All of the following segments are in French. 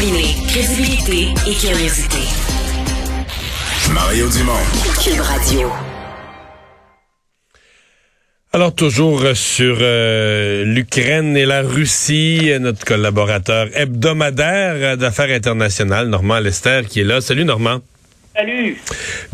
Combiner crédibilité et curiosité. Mario Dumont. Cube Radio. Alors toujours sur euh, l'Ukraine et la Russie, notre collaborateur hebdomadaire d'affaires internationales, Normand Lester, qui est là. Salut Normand. Salut.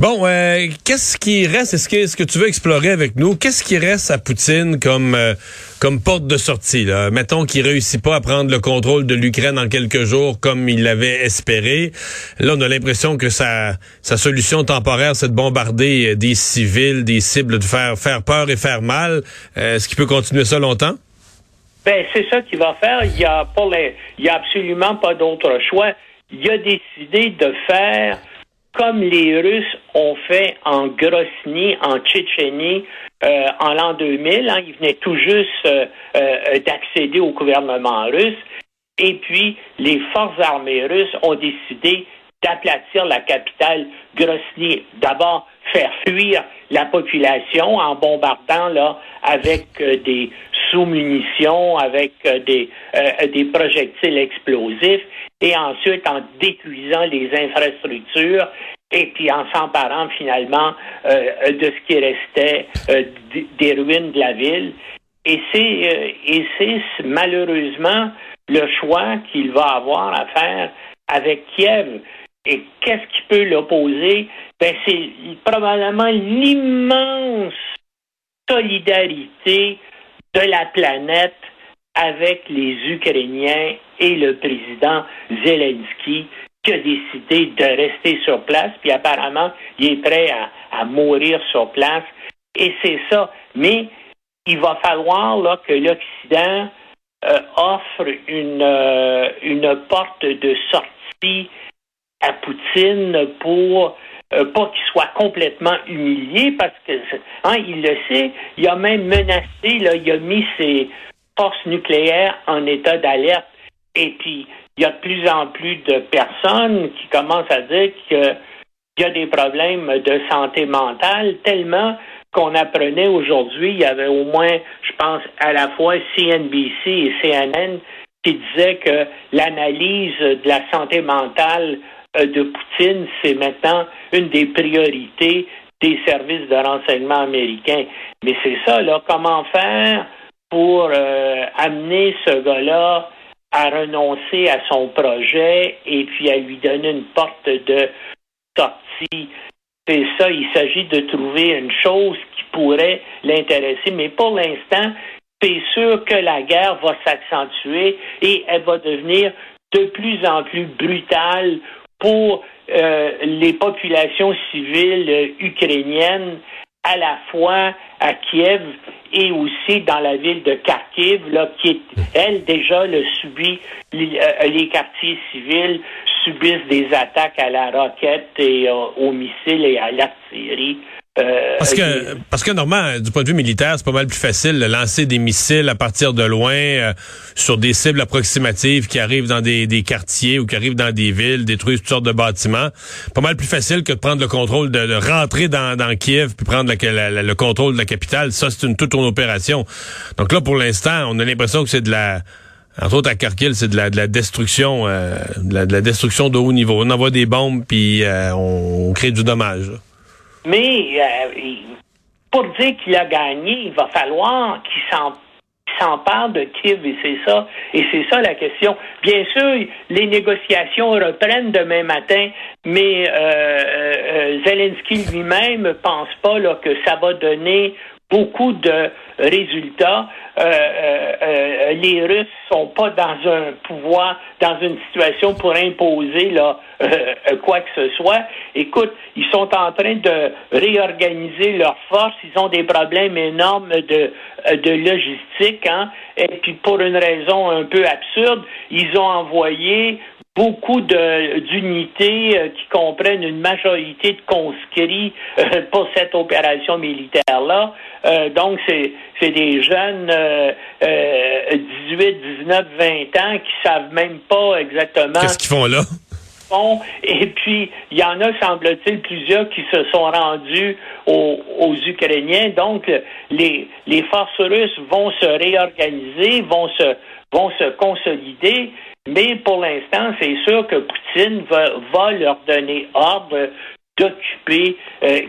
Bon, euh, qu'est-ce qui reste? Est-ce que, que tu veux explorer avec nous? Qu'est-ce qui reste à Poutine comme, euh, comme porte de sortie? Là? Mettons qu'il réussit pas à prendre le contrôle de l'Ukraine en quelques jours comme il l'avait espéré. Là, on a l'impression que sa, sa solution temporaire, c'est de bombarder euh, des civils, des cibles, de faire, faire peur et faire mal. est-ce qu'il peut continuer ça longtemps? Ben, c'est ça qu'il va faire. Il y a, pas les, il y a absolument pas d'autre choix. Il a décidé de faire comme les Russes ont fait en Grosny, en Tchétchénie, euh, en l'an 2000. Hein, ils venaient tout juste euh, euh, d'accéder au gouvernement russe. Et puis, les forces armées russes ont décidé d'aplatir la capitale Grosny. D'abord, faire fuir la population en bombardant là avec des sous-munitions, avec des, des projectiles explosifs et ensuite en détruisant les infrastructures et puis en s'emparant finalement euh, de ce qui restait euh, des ruines de la ville. Et c'est euh, et c'est malheureusement le choix qu'il va avoir à faire avec Kiev. Et qu'est-ce qui peut l'opposer? Ben, c'est probablement l'immense solidarité de la planète avec les Ukrainiens et le président Zelensky qui a décidé de rester sur place, puis apparemment, il est prêt à, mourir sur place. Et c'est ça. Mais il va falloir là, que l'Occident euh, offre une, euh, une porte de sortie à Poutine pour euh, pas qu'il soit complètement humilié parce que hein, il le sait, il a même menacé, là, il a mis ses forces nucléaires en état d'alerte. Et puis, il y a de plus en plus de personnes qui commencent à dire qu'il y a des problèmes de santé mentale tellement qu'on apprenait aujourd'hui, il y avait au moins, je pense, à la fois CNBC et CNN qui disaient que l'analyse de la santé mentale de Poutine, c'est maintenant une des priorités des services de renseignement américains. Mais c'est ça, là, comment faire pour euh, amener ce gars-là à renoncer à son projet et puis à lui donner une porte de sortie? C'est ça, il s'agit de trouver une chose qui pourrait l'intéresser, mais pour l'instant, c'est sûr que la guerre va s'accentuer et elle va devenir de plus en plus brutale pour euh, les populations civiles ukrainiennes à la fois à Kiev et aussi dans la ville de Kharkiv, là, qui, elle, déjà, le subit, les, euh, les quartiers civils subissent des attaques à la roquette et euh, aux missiles et à l'artillerie euh, parce que, parce que normalement, du point de vue militaire, c'est pas mal plus facile de lancer des missiles à partir de loin euh, sur des cibles approximatives qui arrivent dans des, des, quartiers ou qui arrivent dans des villes, détruisent toutes sortes de bâtiments. Pas mal plus facile que de prendre le contrôle, de, rentrer dans, dans, Kiev puis prendre le contrôle de la capitale. Ça, c'est une toute une opération. Donc là, pour l'instant, on a l'impression que c'est de la entre autres à Kharkiv, c'est de la, de la destruction, euh, de, la, de, la, destruction de haut niveau. On envoie des bombes puis on, crée du dommage. Mais euh, pour dire qu'il a gagné, il va falloir qu'il s'en de Kiev et c'est ça et c'est ça la question. Bien sûr, les négociations reprennent demain matin, mais euh, euh, Zelensky lui-même pense pas que ça va donner beaucoup de résultats. Euh, euh, euh, les Russes sont pas dans un pouvoir, dans une situation pour imposer là quoi que ce soit. Écoute, ils sont en train de réorganiser leurs forces. Ils ont des problèmes énormes de de logistique, hein. Et puis pour une raison un peu absurde, ils ont envoyé beaucoup d'unités euh, qui comprennent une majorité de conscrits euh, pour cette opération militaire-là. Euh, donc, c'est des jeunes 18, 19, 20 ans qui savent même pas exactement... Qu'est-ce qu'ils font là? Et puis, il y en a, semble-t-il, plusieurs qui se sont rendus aux, aux Ukrainiens. Donc, les, les forces russes vont se réorganiser, vont se, vont se consolider. Mais pour l'instant, c'est sûr que Poutine va, va leur donner ordre d'occuper, euh,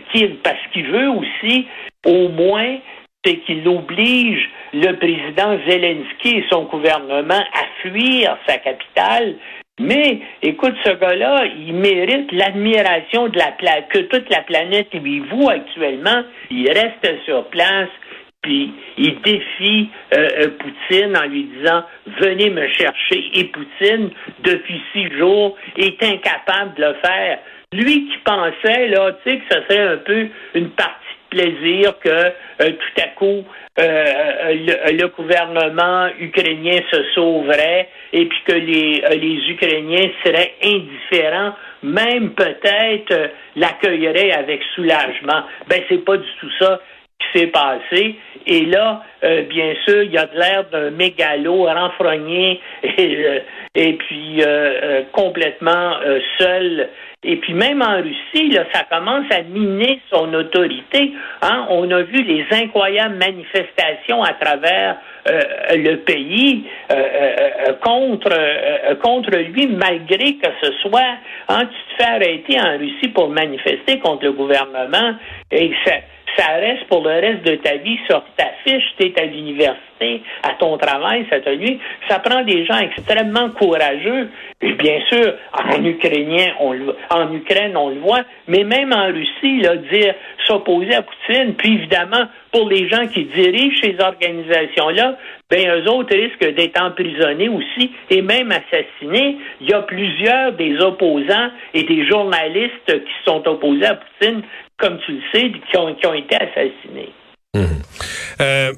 parce qu'il veut aussi, au moins, c'est qu'il oblige le président Zelensky et son gouvernement à fuir sa capitale. Mais, écoute, ce gars-là, il mérite l'admiration de la que toute la planète lui voue actuellement. Il reste sur place, puis il défie euh, euh, Poutine en lui disant venez me chercher. Et Poutine, depuis six jours, est incapable de le faire. Lui qui pensait là, tu sais, que ce serait un peu une partie de plaisir que euh, tout à coup le, gouvernement ukrainien se sauverait et puis que les, les Ukrainiens seraient indifférents, même peut-être l'accueilleraient avec soulagement. Ben c'est pas du tout ça qui s'est passé. Et là, euh, bien sûr, il y a de l'air d'un mégalo renfrogné et, euh, et puis euh, complètement seul. Et puis même en Russie, là, ça commence à miner son autorité. Hein? On a vu les incroyables manifestations à travers le pays contre contre lui, malgré que ce soit, hein, tu te fais arrêter en Russie pour manifester contre le gouvernement et ça ça reste pour le reste de ta vie sur ta fiche, tu es à l'université, à ton travail, te nuit. Ça prend des gens extrêmement courageux. Et bien sûr, en Ukrainien, en Ukraine, on le voit, mais même en Russie, là, dire s'opposer à Poutine, puis évidemment, pour les gens qui dirigent ces organisations-là, ben eux autres risquent d'être emprisonnés aussi et même assassinés. Il y a plusieurs des opposants et des journalistes qui sont opposés à Poutine comme tu le sais, qui ont, été assassinés. Euh,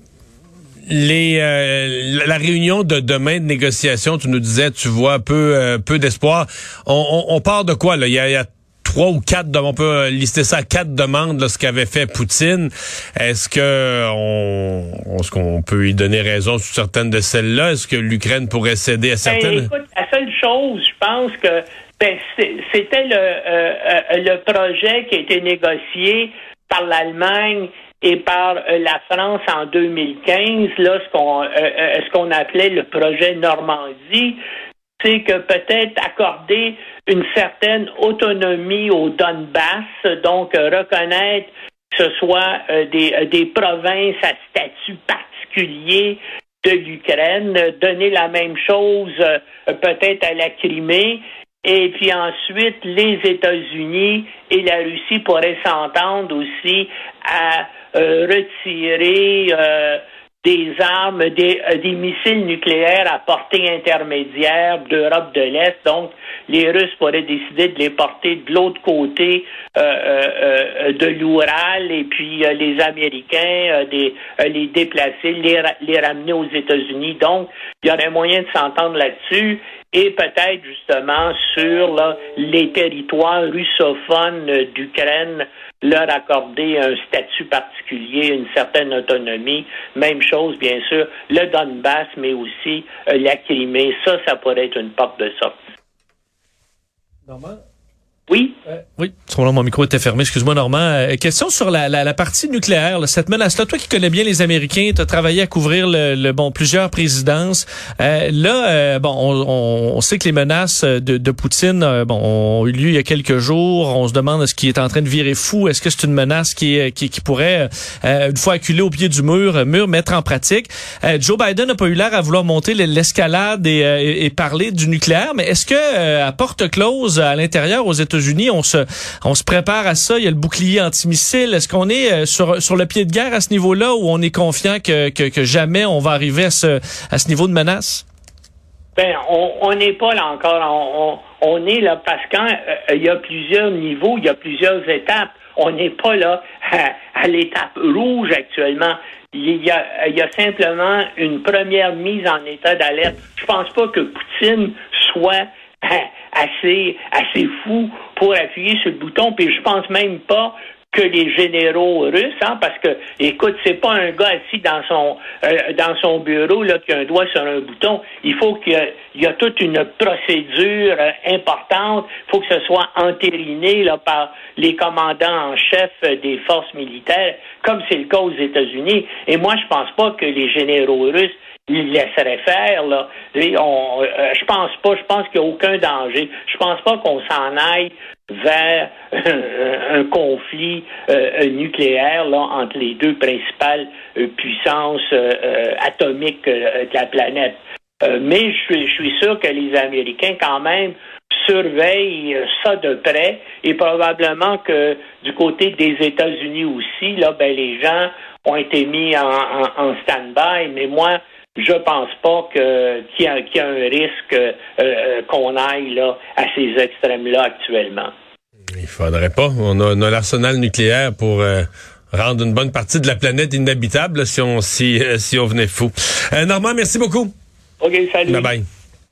les, euh, la réunion de demain de négociation, tu nous disais, tu vois peu, euh, peu d'espoir. On, on, part de quoi là? Il y a, il y a trois ou quatre, on peut lister ça à quatre demandes de ce qu'avait fait Poutine. Est-ce que on, est-ce qu'on peut y donner raison sur certaines de celles-là? Est-ce que l'Ukraine pourrait céder à ben, certaines? écoute, La seule chose, je pense que ben, c'était le, euh, euh, le projet qui a été négocié par l'Allemagne et par euh, la France en 2015, là, ce qu'on ce qu'on appelait le projet Normandie, c'est que peut-être accorder une certaine autonomie au Donbass, donc reconnaître que ce soit des, des provinces à statut particulier de l'Ukraine, donner la même chose peut-être à la Crimée, et puis ensuite, les États-Unis et la Russie pourraient s'entendre aussi à euh, retirer euh, des armes, des, euh, des, missiles nucléaires à portée intermédiaire d'Europe de l'Est. Donc, les Russes pourraient décider de les porter de l'autre côté de l'Oural et puis les Américains des, les déplacer, les, les ramener aux États-Unis. Donc, il y aurait moyen de s'entendre là-dessus et peut-être justement sur les territoires russophones d'Ukraine, leur accorder un statut particulier, une certaine autonomie. Même chose, bien sûr, le Donbass, mais aussi euh, la Crimée. Ça, ça pourrait être une porte de sortie. Oui. Euh, oui, mon micro était fermé. Excuse-moi, Normand. Euh, question sur la, la, la partie nucléaire, cette menace-là. Toi qui connais bien les Américains, tu as travaillé à couvrir le, bon plusieurs présidences. Euh, là, euh, bon, on, on, sait que les menaces de, de Poutine, bon, ont eu lieu il y a quelques jours. On se demande ce qui est en train de virer fou. Est-ce que c'est une menace qui, qui, qui pourrait, une fois acculée au pied du mur, mur mettre en pratique? Joe Biden n'a pas eu l'air à vouloir monter l'escalade et, et, parler du nucléaire, mais est-ce que à porte close à l'intérieur aux États unis on se, prépare à ça. Il y a le bouclier antimissile. Est-ce qu'on est euh, sur, le pied de guerre à ce niveau-là ou on est confiant que, jamais on va arriver à ce, niveau de menace? Ben, on n'est pas là encore. On, est là parce qu'il y a plusieurs niveaux, il y a plusieurs étapes. On n'est pas là à, l'étape rouge actuellement. Il y, a, simplement une première mise en état d'alerte. Je pense pas que Poutine soit assez, assez fou pour appuyer sur le bouton. Puis je pense même pas que les généraux russes, hein, parce que, écoute, c'est pas un gars assis dans son euh, dans son bureau là qui a un doigt sur un bouton. Il faut qu'il y, a toute une procédure euh, importante. Il faut que ce soit entériné là par les commandants en chef des forces militaires, comme c'est le cas aux États-Unis. Et moi, je pense pas que les généraux russes ils laisseraient faire. Là. Euh, je pense pas, je pense qu'il n'y a aucun danger. Je pense pas qu'on s'en aille vers un conflit euh, nucléaire là, entre les deux principales euh, puissances atomiques de la planète. mais je suis, sûr que les Américains, quand même, surveillent ça de près et probablement que du côté des États-Unis aussi, là, ben, les gens ont été mis en stand-by. Mais moi, je pense pas que qu'il y, a un risque euh, euh, qu'on aille là à ces extrêmes-là actuellement. Il faudrait pas. On a, l'arsenal nucléaire pour euh, rendre une bonne partie de la planète inhabitable si on si, si on venait fou. Normand, merci beaucoup. OK, salut. Bye bye.